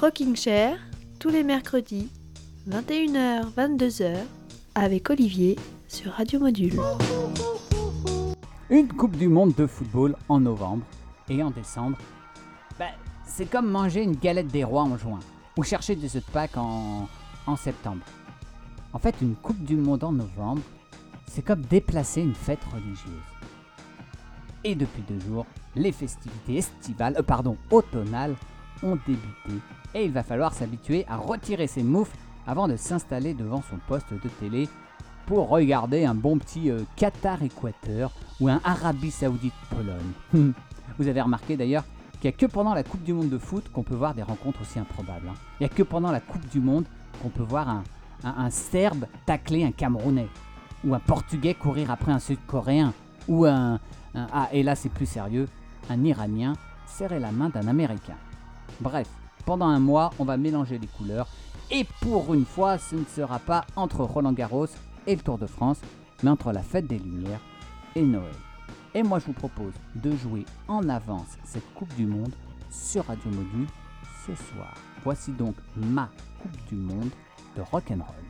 Rocking Chair, tous les mercredis, 21h, 22h, avec Olivier sur Radio Module. Une Coupe du Monde de football en novembre et en décembre, ben, c'est comme manger une galette des rois en juin ou chercher des œufs de Pâques en, en septembre. En fait, une Coupe du Monde en novembre, c'est comme déplacer une fête religieuse. Et depuis deux jours, les festivités estivales, euh, pardon, automnales, ont débuté et il va falloir s'habituer à retirer ses moufles avant de s'installer devant son poste de télé pour regarder un bon petit euh, Qatar-Équateur ou un Arabie Saoudite-Pologne. Vous avez remarqué d'ailleurs qu'il n'y a que pendant la Coupe du Monde de foot qu'on peut voir des rencontres aussi improbables. hein. Il n'y a que pendant la Coupe du Monde qu'on peut voir un, Serbe tacler un Camerounais ou un Portugais courir après un Sud-Coréen ou un, un- ah et là c'est plus sérieux, un Iranien serrer la main d'un Américain. Bref, pendant un mois, on va mélanger les couleurs et pour une fois, ce ne sera pas entre Roland Garros et le Tour de France, mais entre la fête des Lumières et Noël. Et moi, je vous propose de jouer en avance cette Coupe du Monde sur Radio Module ce soir. Voici donc ma Coupe du Monde de rock'n'roll.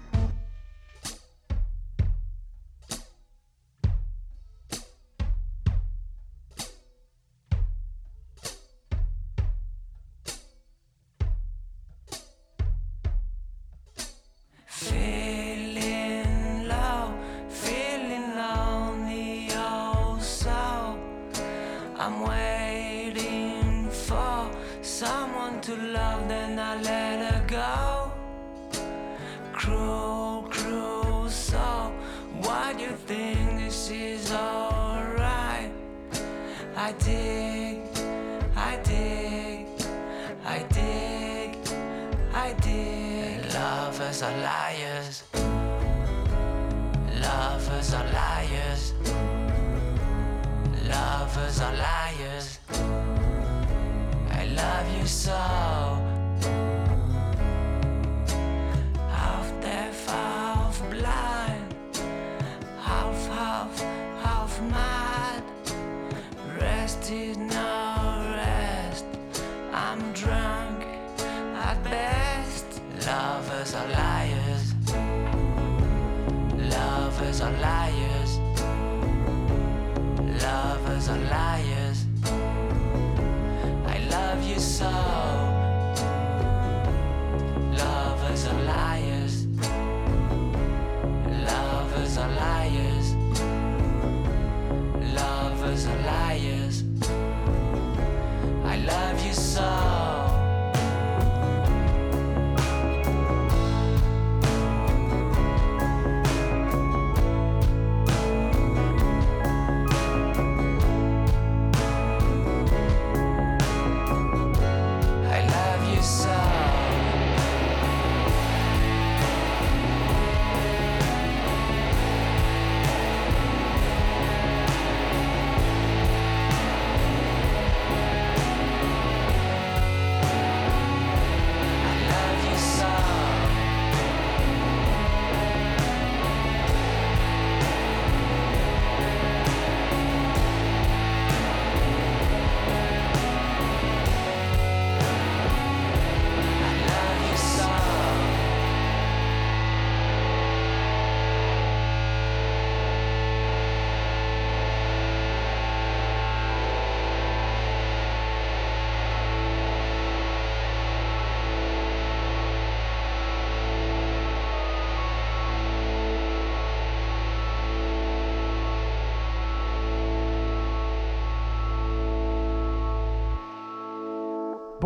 I dig, I dig, I dig, I dig. Lovers are liars. Lovers are liars. Lovers are liars. I love you so.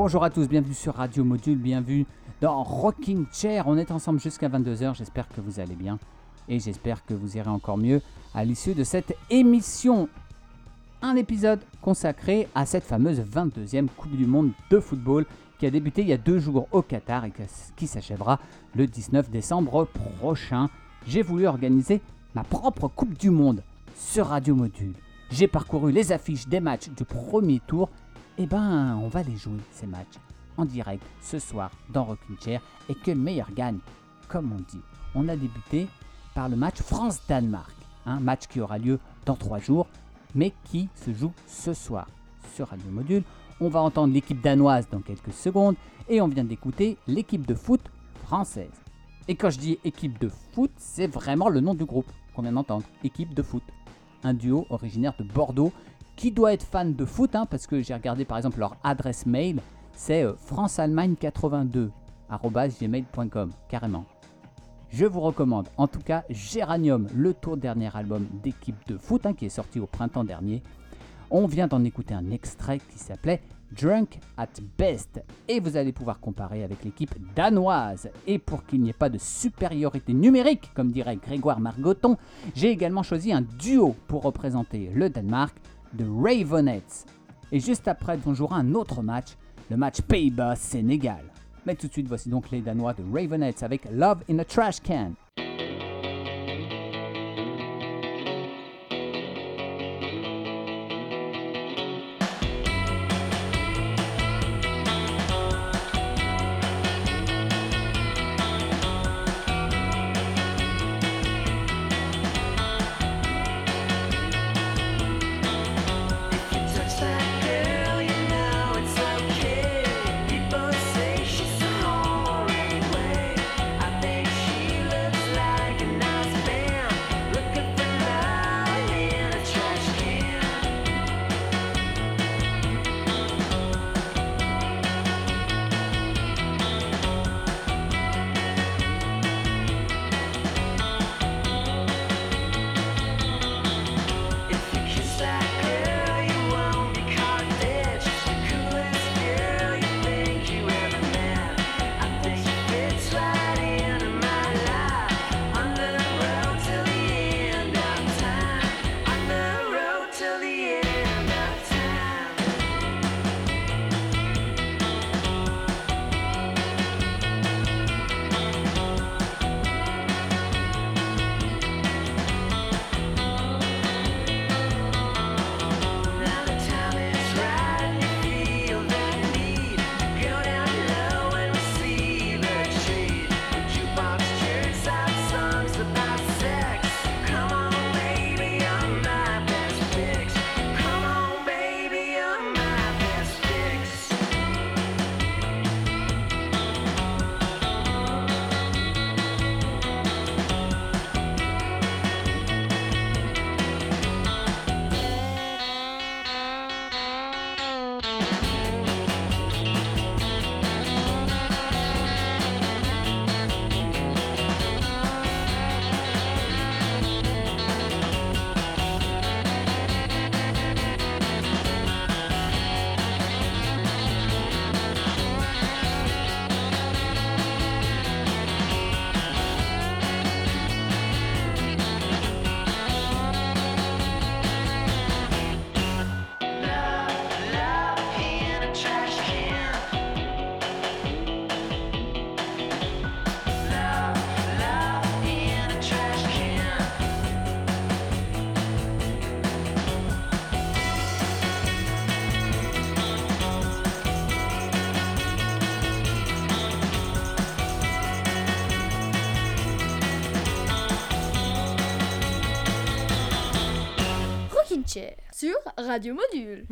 Bonjour à tous, bienvenue sur Radio Module, bienvenue dans Rocking Chair. On est ensemble jusqu'à 22h, j'espère que vous allez bien et j'espère que vous irez encore mieux à l'issue de cette émission. Un épisode consacré à cette fameuse 22e Coupe du Monde de football qui a débuté il y a deux jours au Qatar et qui s'achèvera le 19 décembre prochain. J'ai voulu organiser ma propre Coupe du Monde sur Radio Module. J'ai parcouru les affiches des matchs du premier tour eh ben, on va les jouer, ces matchs, en direct, ce soir, dans Rockin' Chair, et que le meilleur gagne, comme on dit. On a débuté par le match France-Danemark, un match qui aura lieu dans trois jours, mais qui se joue ce soir sur Radio Module. On va entendre l'équipe danoise dans quelques secondes, et on vient d'écouter l'équipe de foot française. Et quand je dis équipe de foot, c'est vraiment le nom du groupe qu'on vient d'entendre, équipe de foot. Un duo originaire de Bordeaux qui doit être fan de foot, hein, parce que j'ai regardé par exemple leur adresse mail, c'est euh, franceallemagne82 gmail.com carrément. Je vous recommande en tout cas Géranium, le tour dernier album d'équipe de foot hein, qui est sorti au printemps dernier. On vient d'en écouter un extrait qui s'appelait Drunk at Best et vous allez pouvoir comparer avec l'équipe danoise. Et pour qu'il n'y ait pas de supériorité numérique, comme dirait Grégoire Margoton, j'ai également choisi un duo pour représenter le Danemark de Ravenettes. Et juste après, on jouera un autre match, le match Pays-Bas-Sénégal. Mais tout de suite, voici donc les Danois de Ravenettes avec Love in a Trash Can. Radio Module.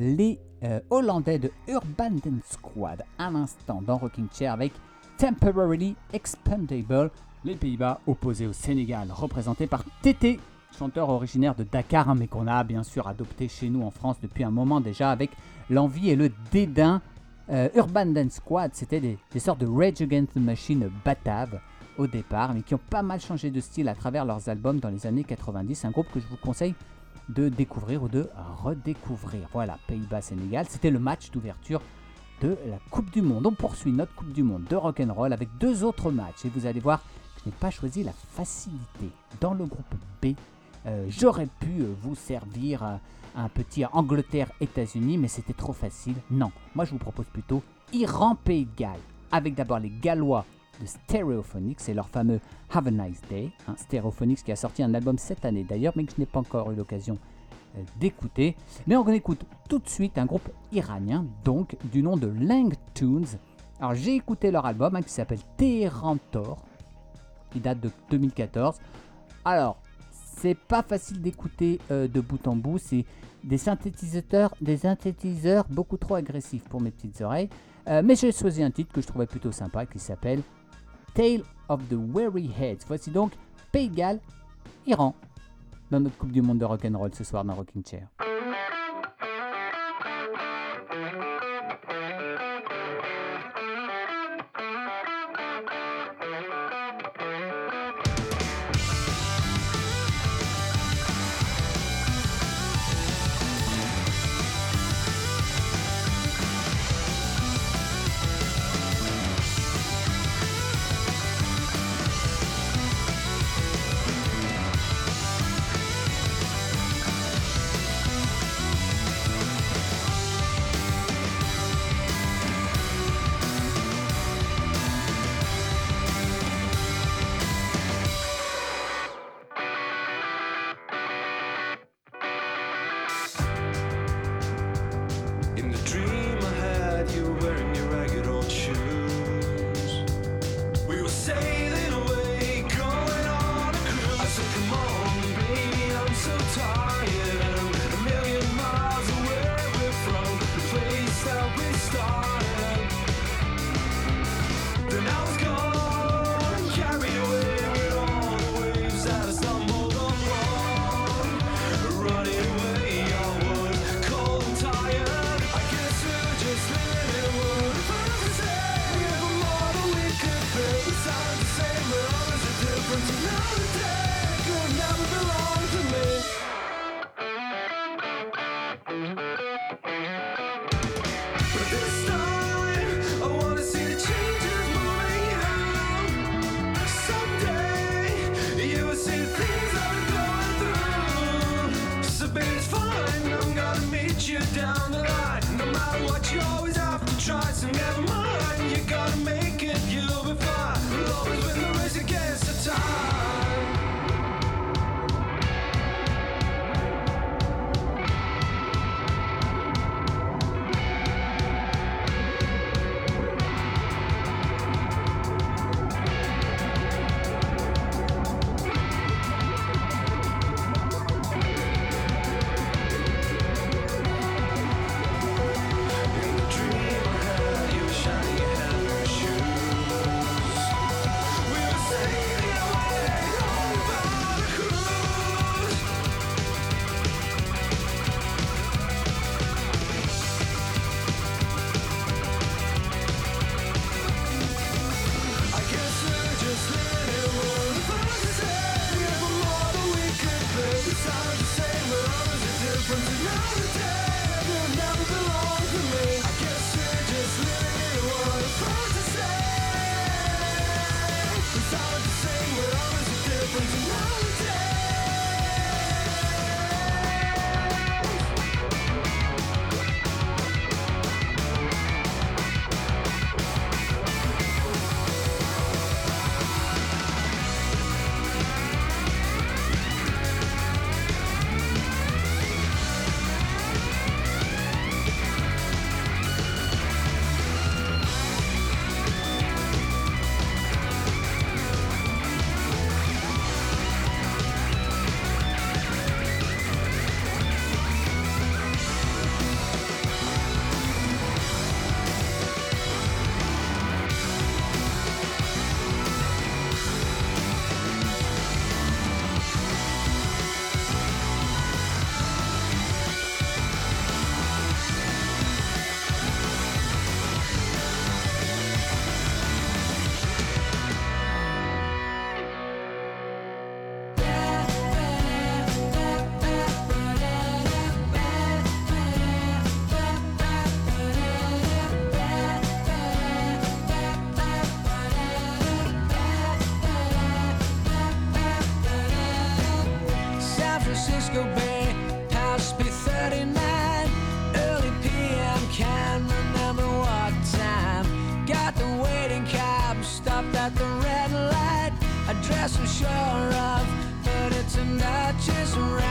Euh, hollandais de Urban Dance Squad à l'instant dans Rocking Chair avec Temporarily Expandable, les Pays-Bas opposés au Sénégal, représenté par Tété, chanteur originaire de Dakar, hein, mais qu'on a bien sûr adopté chez nous en France depuis un moment déjà avec l'envie et le dédain. Euh, Urban Dance Squad, c'était des, des sortes de Rage Against the Machine bataves au départ, mais qui ont pas mal changé de style à travers leurs albums dans les années 90. Un groupe que je vous conseille de découvrir ou de redécouvrir. Voilà, Pays-Bas-Sénégal, c'était le match d'ouverture de la Coupe du Monde. On poursuit notre Coupe du Monde de rock'n'roll avec deux autres matchs et vous allez voir je n'ai pas choisi la facilité. Dans le groupe B, euh, j'aurais pu euh, vous servir euh, un petit Angleterre-États-Unis, mais c'était trop facile. Non, moi je vous propose plutôt Iran-Pays de Galles, avec d'abord les Gallois de Stereophonics et leur fameux Have a Nice Day. hein, Stereophonics qui a sorti un album cette année d'ailleurs, mais que je n'ai pas encore eu l'occasion euh, d'écouter. Mais on écoute tout de suite un groupe iranien, donc du nom de Lang. Alors j'ai écouté leur album hein, qui s'appelle Téhéran Tor, qui date de 2014. Alors, c'est pas facile d'écouter euh, de bout en bout, c'est des synthétiseurs, des synthétiseurs beaucoup trop agressifs pour mes petites oreilles. Euh, mais j'ai choisi un titre que je trouvais plutôt sympa qui s'appelle Tale of the Weary Heads. Voici donc Pays de Iran, dans notre Coupe du Monde de Rock'n'Roll ce soir dans Rocking Chair. Francisco Bay, past B39, early PM, can't remember what time. Got the waiting cab, stopped at the red light. I dress for sure of, but it's not just right.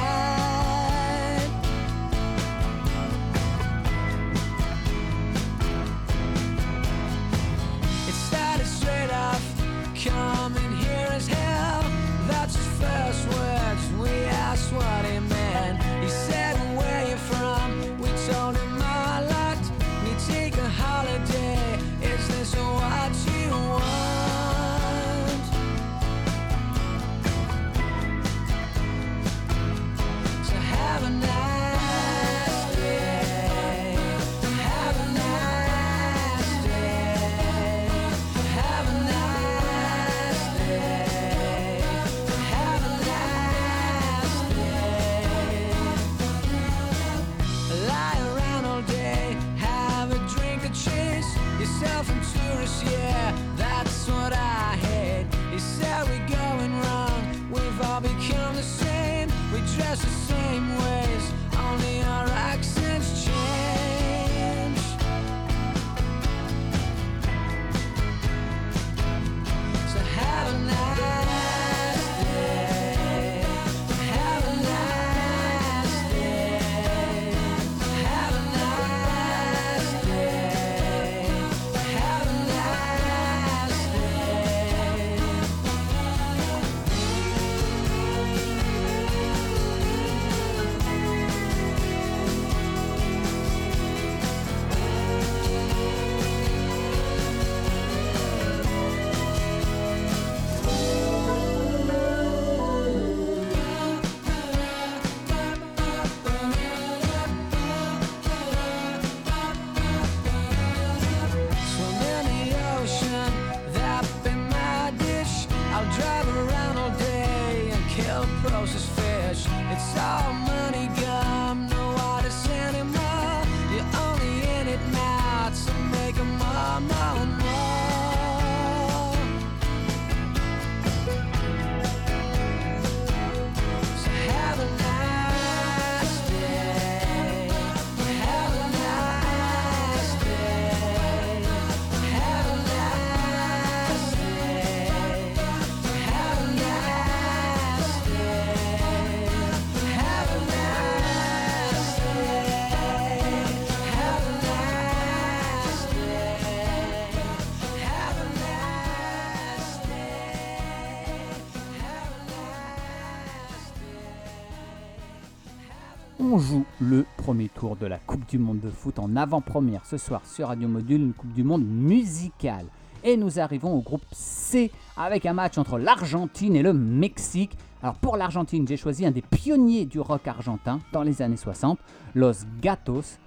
Joue le premier tour de la Coupe du Monde de foot en avant-première ce soir sur Radio Module, une Coupe du Monde musicale. Et nous arrivons au groupe C avec un match entre l'Argentine et le Mexique. Alors pour l'Argentine, j'ai choisi un des pionniers du rock argentin dans les années 60, Los Gatos.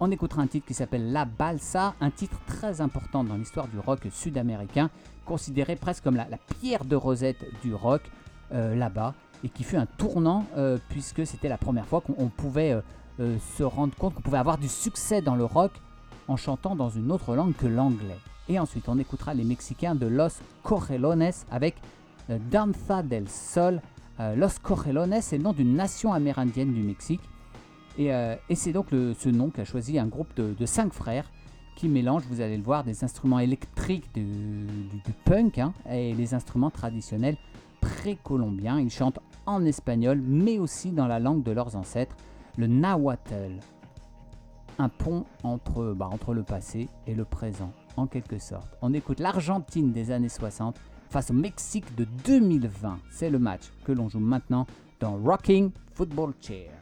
On écoutera un titre qui s'appelle La Balsa, un titre très important dans l'histoire du rock sud-américain, considéré presque comme la, pierre de Rosette du rock euh, là-bas, et qui fut un tournant euh, puisque c'était la première fois qu'on on pouvait euh, euh, se rendre compte qu'on pouvait avoir du succès dans le rock en chantant dans une autre langue que l'anglais. Et ensuite, on écoutera les Mexicains de Los Correlones avec Danza del Sol. Los Correlones est le nom d'une nation amérindienne du Mexique. Et, c'est donc ce nom qu'a choisi un groupe de, de cinq frères qui mélangent, vous allez le voir, des instruments électriques du, du- du punk hein, et les instruments traditionnels précolombiens. Ils chantent en espagnol, mais aussi dans la langue de leurs ancêtres, le nahuatl. Un pont entre, bah, entre le passé et le présent, en quelque sorte. On écoute l'Argentine des années 60 face au Mexique de 2020. C'est le match que l'on joue maintenant dans Rocking Football Chair.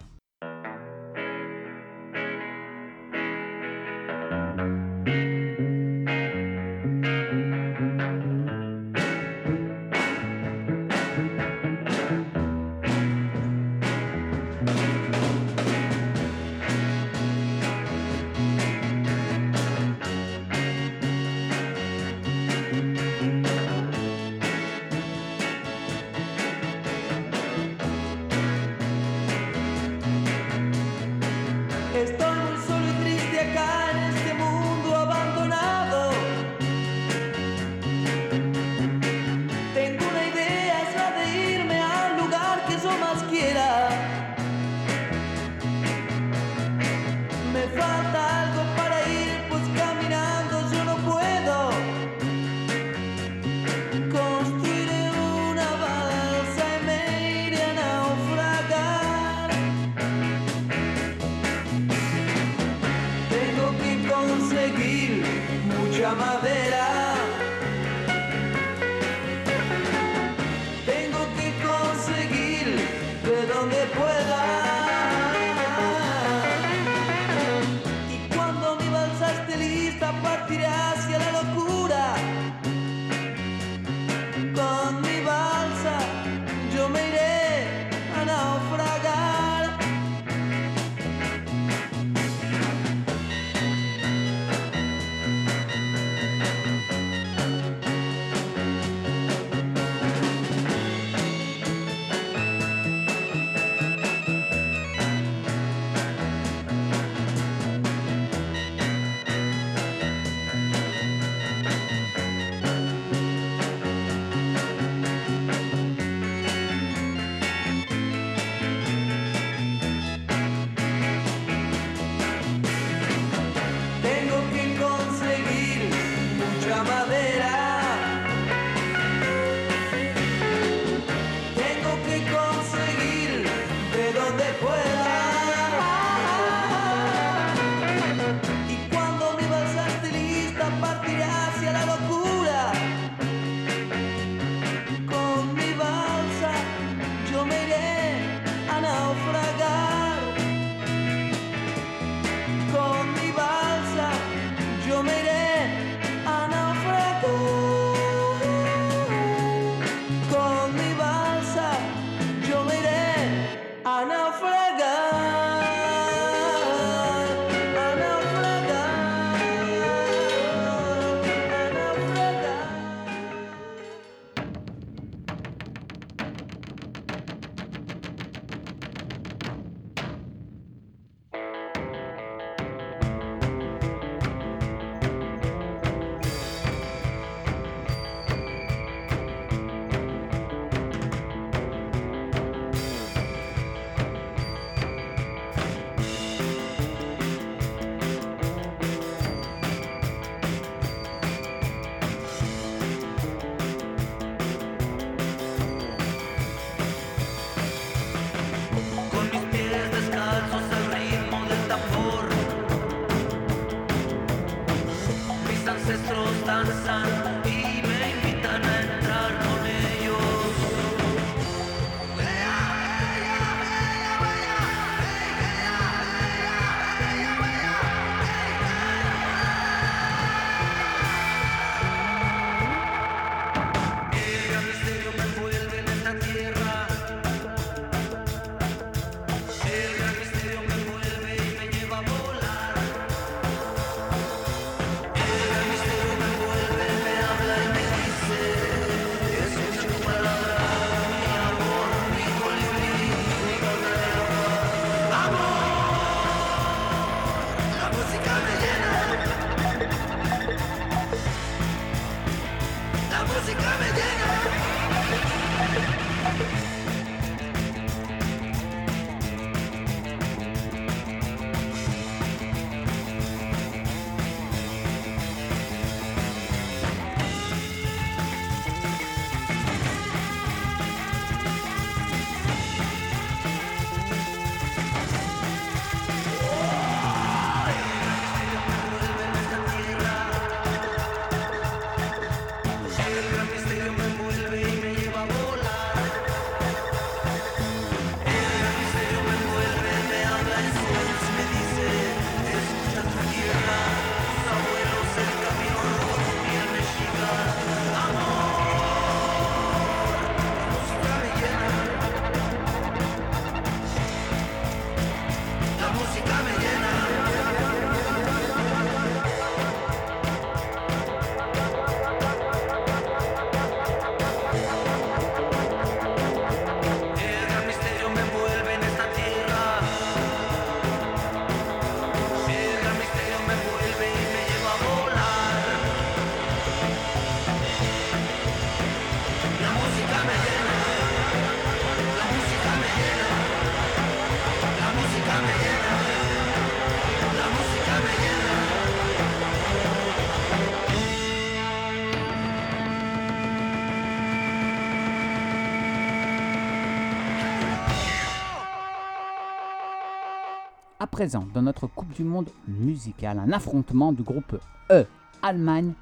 Présent, dans notre Coupe du Monde musicale, un affrontement du groupe E Allemagne,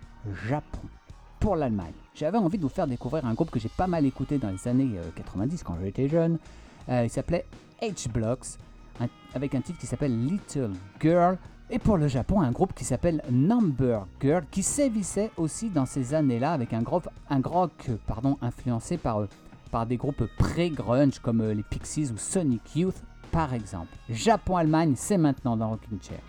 Japon. Pour l'Allemagne, j'avais envie de vous faire découvrir un groupe que j'ai pas mal écouté dans les années euh, 90 quand j'étais jeune. Euh, il s'appelait H-Blocks, avec un titre qui s'appelle Little Girl. Et pour le Japon, un groupe qui s'appelle Number Girl, qui sévissait aussi dans ces années-là avec un, groupe, un rock euh, pardon, influencé par, euh, par des groupes pré-grunge comme euh, les Pixies ou Sonic Youth par exemple. Japon-Allemagne, c'est maintenant dans Rocking Chair.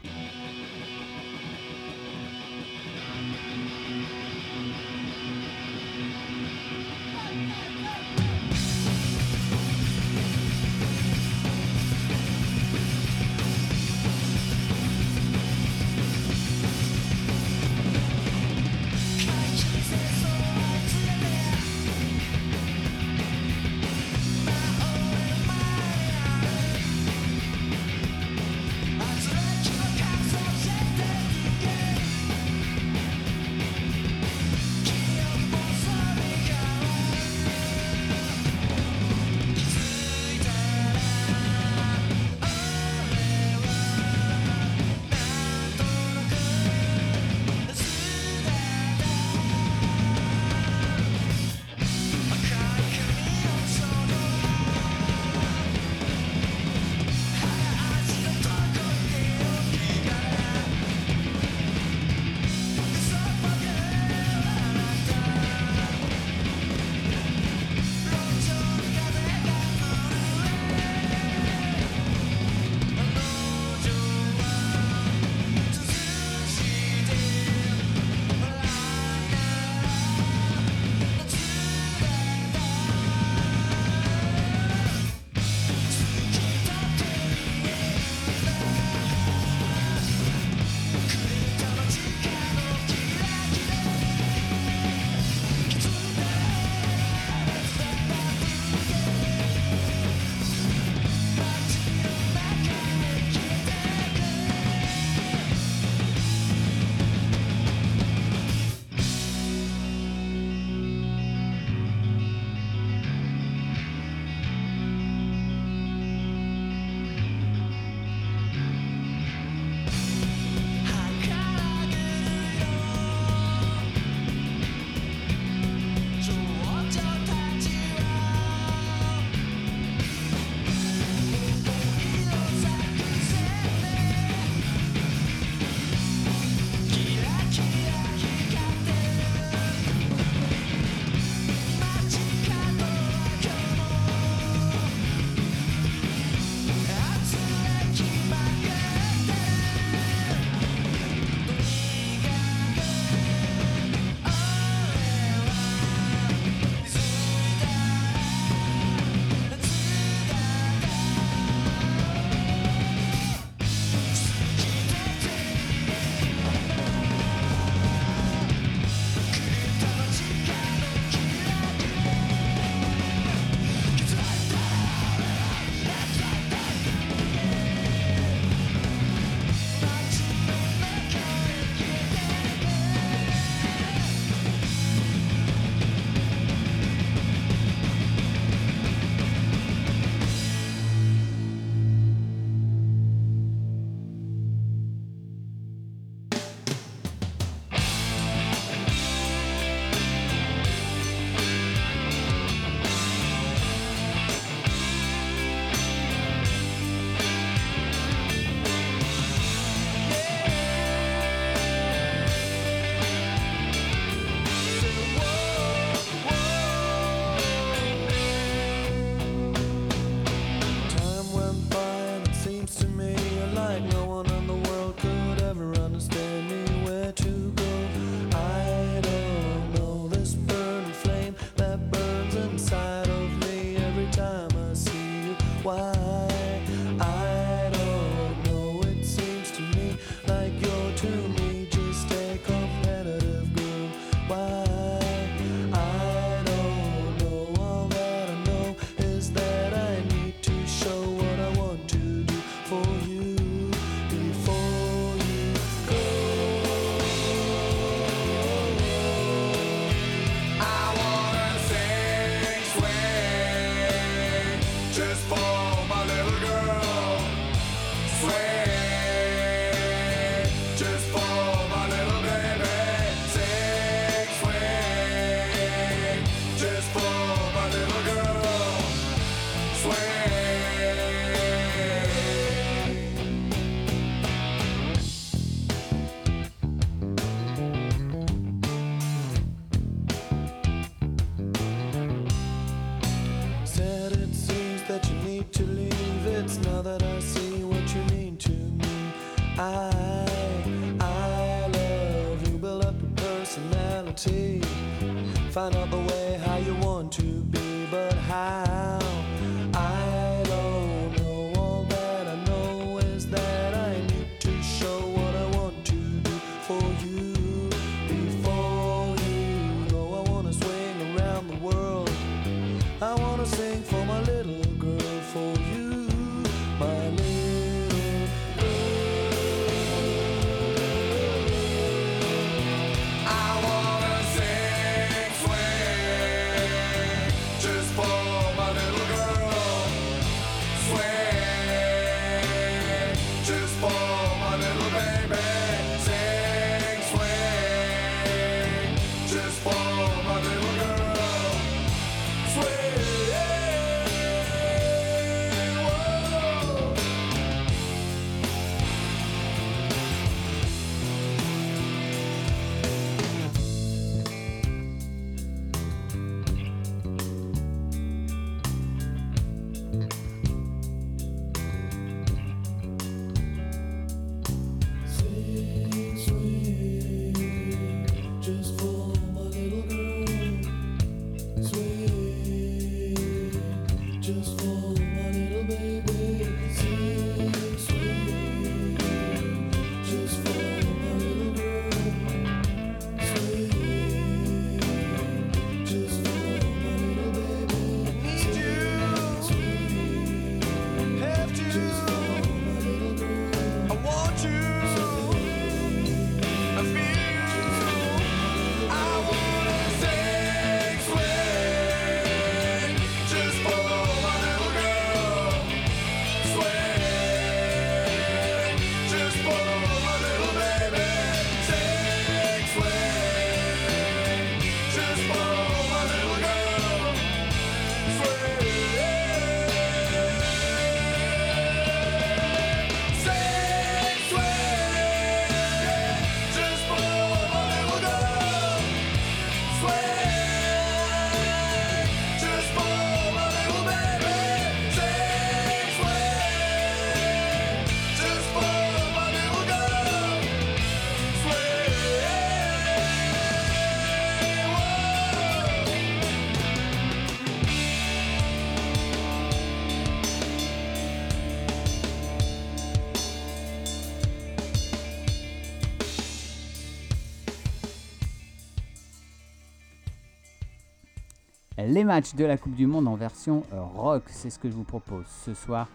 Les matchs de la Coupe du Monde en version euh, rock, c'est ce que je vous propose ce soir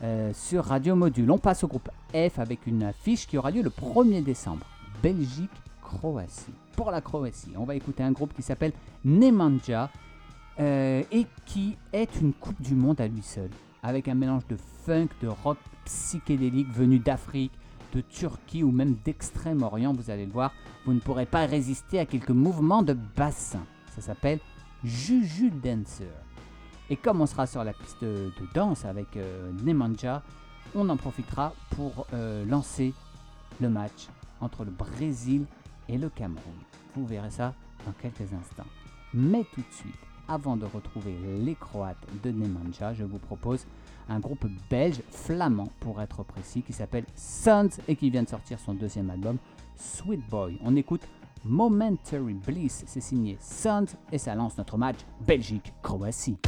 euh, sur Radio Module. On passe au groupe F avec une affiche qui aura lieu le 1er décembre. Belgique-Croatie. Pour la Croatie, on va écouter un groupe qui s'appelle Nemanja euh, et qui est une Coupe du Monde à lui seul. Avec un mélange de funk, de rock psychédélique venu d'Afrique, de Turquie ou même d'Extrême-Orient, vous allez le voir, vous ne pourrez pas résister à quelques mouvements de bassin. Ça s'appelle Juju Dancer. Et comme on sera sur la piste de, danse avec euh, Nemanja, on en profitera pour euh, lancer le match entre le Brésil et le Cameroun. Vous verrez ça dans quelques instants. Mais tout de suite, avant de retrouver les Croates de Nemanja, je vous propose un groupe belge, flamand pour être précis, qui s'appelle Sons et qui vient de sortir son deuxième album, Sweet Boy. On écoute Momentary Bliss, c'est signé Sons et ça lance notre match Belgique-Croatie.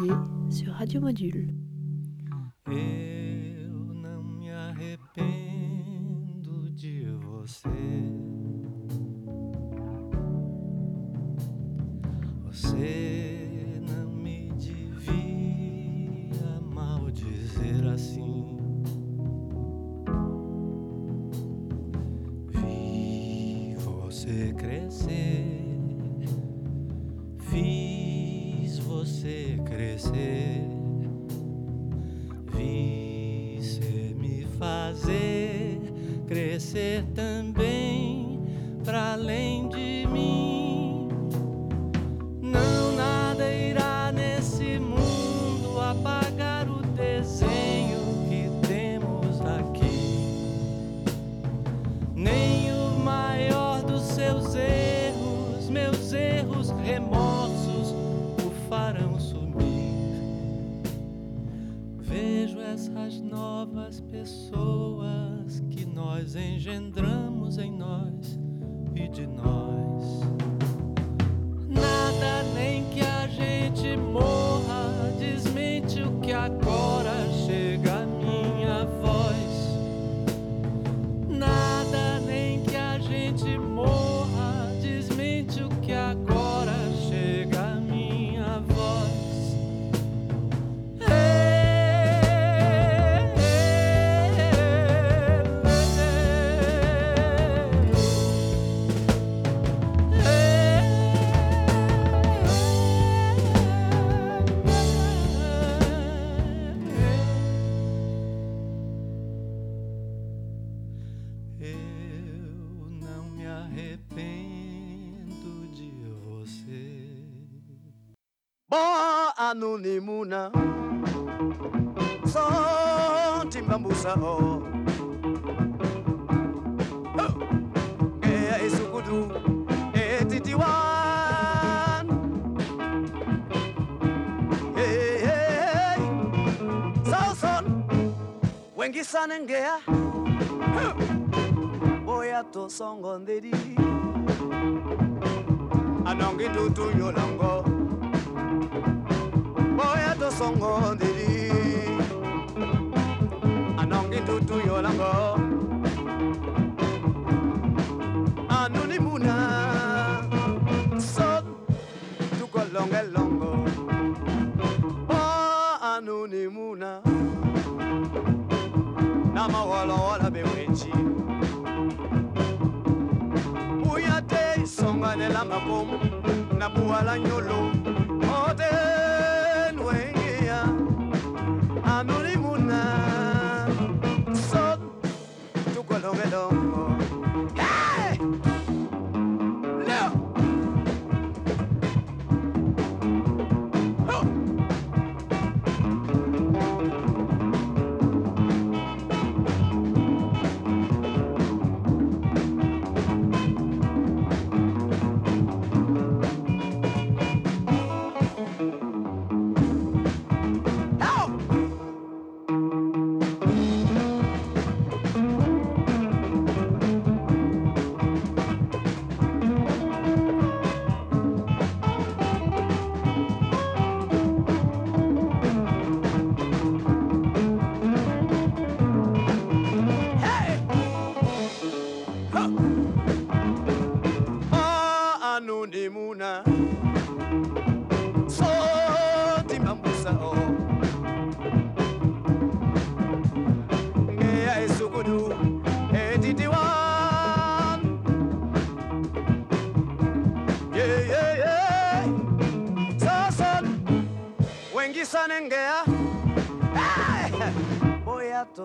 janvier sur Radio Module. Eu não me arrependo de você. Você não me devia mal dizer assim. crece, crece. nimuna sonti mbambusa oh. oh. o ngeya hey, hey. sauson wengisane ngeya boya tosongo ndedi. Anongi tutunyolongo oya tosongo ndeli anongi ndutu yolango. Anuni muna. So tukolongelongo o anuni muna. Na mawolowola bewenji buya te isonganela makomu na buwala nyolo. Ote. Otenwengeya anuni muna son tukolongelongo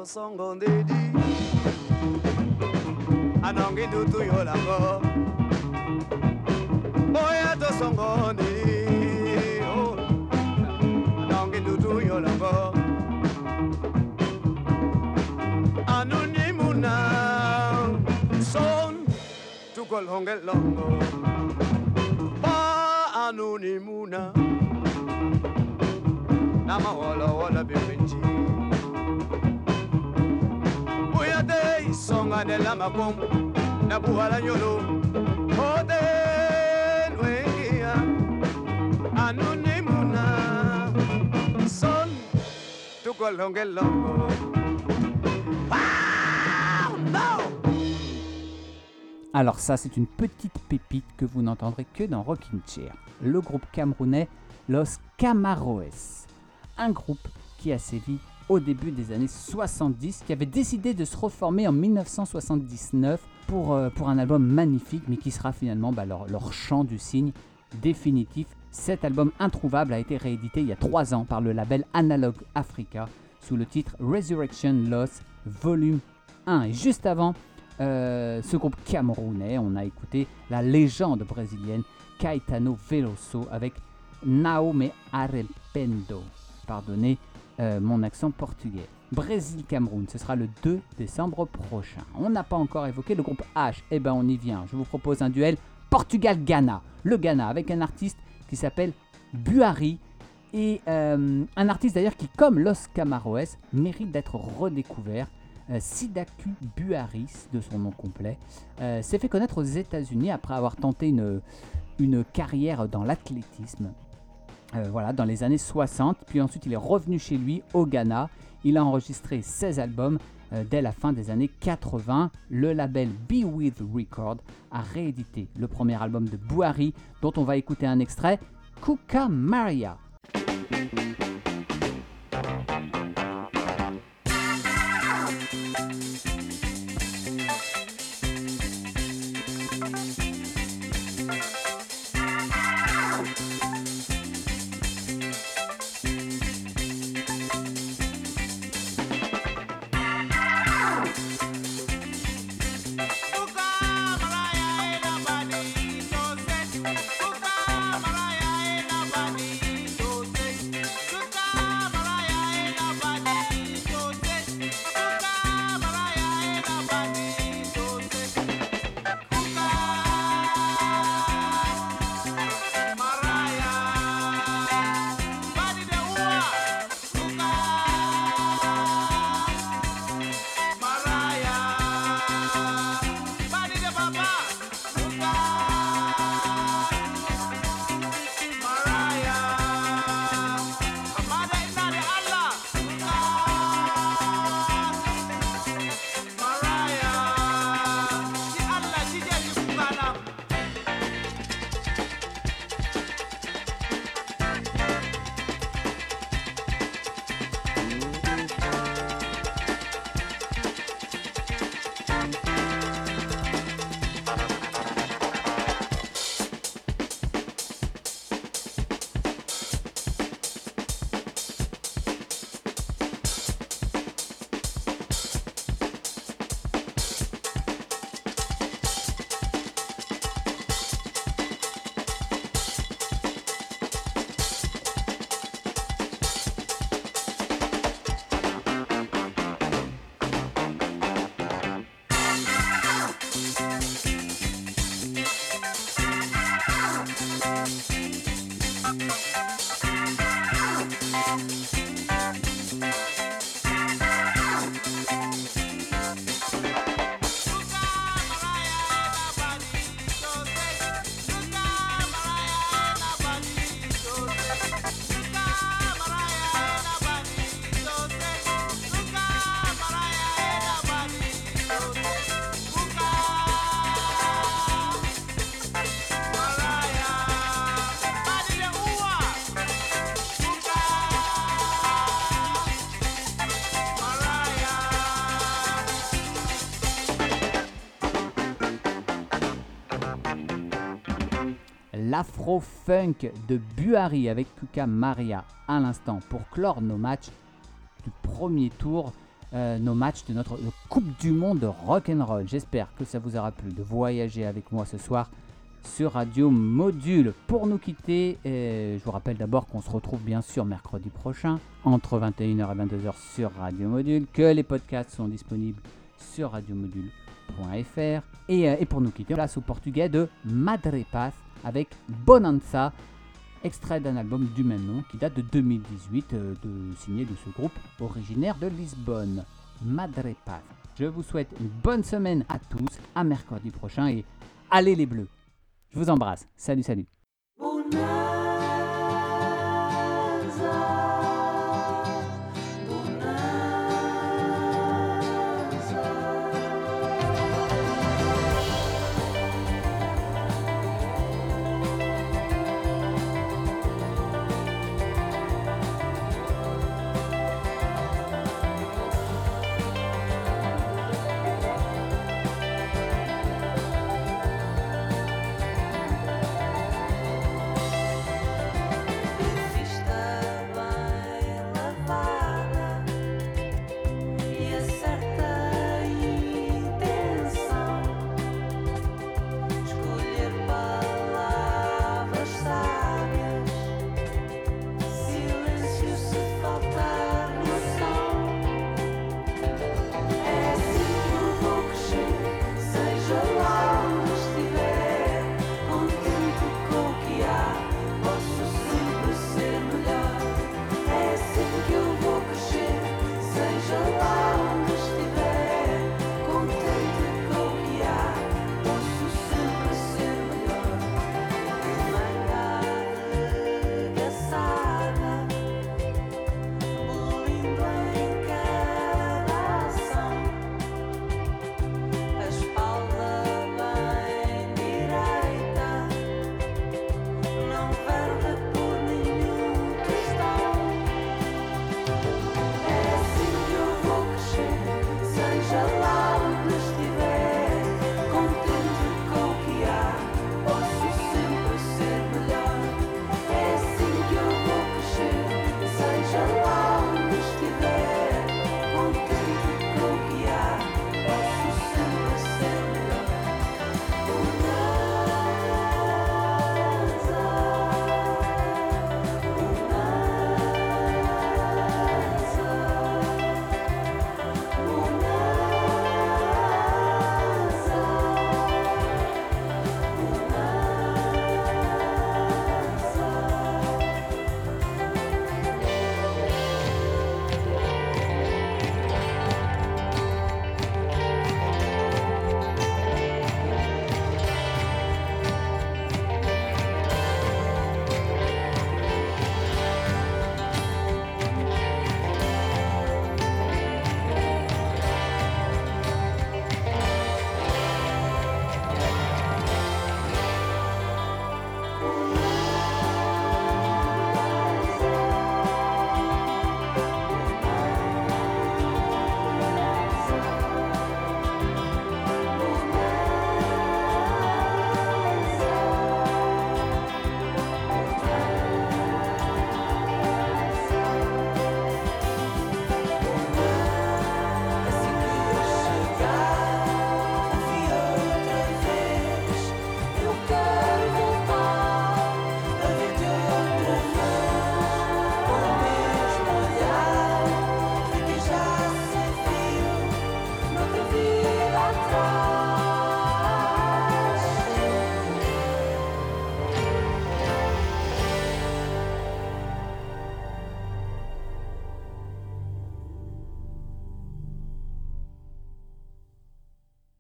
osongo ndedi anongi ndutu yolango. Oya tosongo ndedi oh. anongi ndutu yolango. Anunimuna son tukolonge longo. Pa anunimuna nama wala wala bibenji Alors ça, c'est une petite pépite que vous n'entendrez que dans Rockin' Chair. Le groupe camerounais Los Camaroes. Un groupe qui a sévi au début des années 70, qui avait décidé de se reformer en 1979 pour, euh, pour un album magnifique, mais qui sera finalement bah, leur, leur chant du cygne définitif. Cet album introuvable a été réédité il y a trois ans par le label Analog Africa sous le titre Resurrection Loss Volume 1. Et juste avant, euh, ce groupe camerounais, on a écouté la légende brésilienne Caetano Veloso avec Naome Arrependo. Pardonnez euh, mon accent portugais. Brésil-Cameroun, ce sera le 2 décembre prochain. On n'a pas encore évoqué le groupe H, eh ben on y vient. Je vous propose un duel Portugal-Ghana. Le Ghana avec un artiste qui s'appelle Buhari et euh, un artiste d'ailleurs qui, comme Los Camaroes, mérite d'être redécouvert. Euh, Sidaku Buharis, de son nom complet, s'est fait connaître aux États-Unis après avoir tenté une, une carrière dans l'athlétisme. Euh, voilà, dans les années 60. Puis ensuite, il est revenu chez lui au Ghana. Il a enregistré 16 albums euh, dès la fin des années 80. Le label Be With Record a réédité le premier album de Buhari, dont on va écouter un extrait, Kuka Maria. L'afro-funk de Buhari avec Kuka Maria à l'instant pour clore nos matchs du premier tour, euh, nos matchs de notre Coupe du Monde de rock'n'roll. J'espère que ça vous aura plu de voyager avec moi ce soir sur Radio Module. Pour nous quitter, euh, je vous rappelle d'abord qu'on se retrouve bien sûr mercredi prochain entre 21h et 22h sur Radio Module, que les podcasts sont disponibles sur radiomodule.fr et, euh, et pour nous quitter, place au portugais de Madre Paz avec Bonanza, extrait d'un album du même nom qui date de 2018, euh, signé de ce groupe originaire de Lisbonne, Madre Paz. Je vous souhaite une bonne semaine à tous, à mercredi prochain et allez les bleus. Je vous embrasse. Salut, salut.